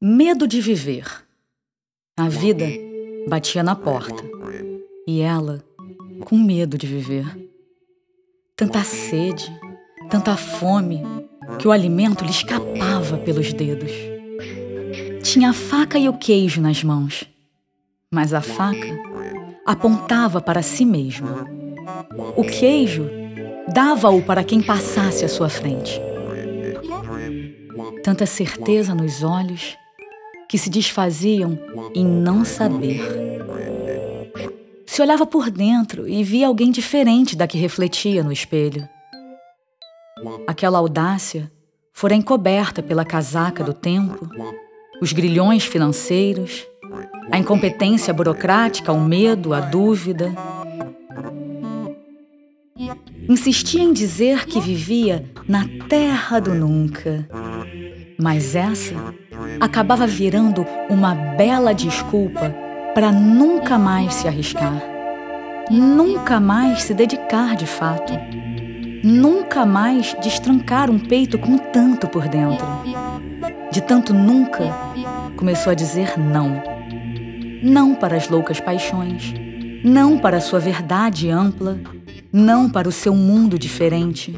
Medo de viver. A vida batia na porta e ela com medo de viver. Tanta sede, tanta fome, que o alimento lhe escapava pelos dedos. Tinha a faca e o queijo nas mãos, mas a faca apontava para si mesma. O queijo dava-o para quem passasse à sua frente. Tanta certeza nos olhos que se desfaziam em não saber. Se olhava por dentro e via alguém diferente da que refletia no espelho. Aquela audácia fora encoberta pela casaca do tempo, os grilhões financeiros, a incompetência burocrática, o medo, a dúvida. Insistia em dizer que vivia na terra do nunca. Mas essa acabava virando uma bela desculpa para nunca mais se arriscar, nunca mais se dedicar de fato, nunca mais destrancar um peito com tanto por dentro. De tanto nunca, começou a dizer não. Não para as loucas paixões, não para a sua verdade ampla, não para o seu mundo diferente,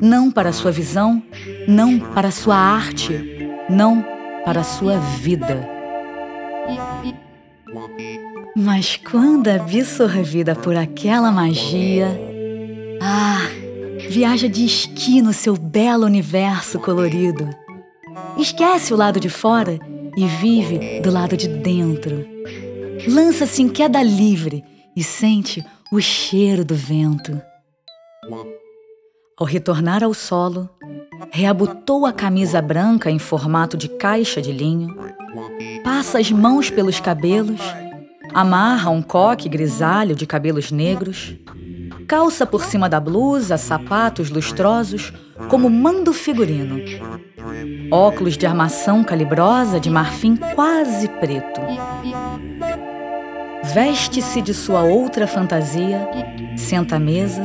não para a sua visão, não para a sua arte, não para a sua vida. Mas quando absorvida por aquela magia, ah, viaja de esqui no seu belo universo colorido. Esquece o lado de fora e vive do lado de dentro. Lança-se em queda livre e sente o cheiro do vento. Ao retornar ao solo, reabotou a camisa branca em formato de caixa de linho, passa as mãos pelos cabelos, amarra um coque grisalho de cabelos negros, calça por cima da blusa sapatos lustrosos como mando figurino, óculos de armação calibrosa de marfim quase preto. Veste-se de sua outra fantasia, senta à mesa,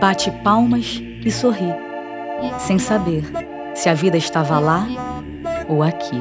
bate palmas e sorri, sem saber se a vida estava lá ou aqui.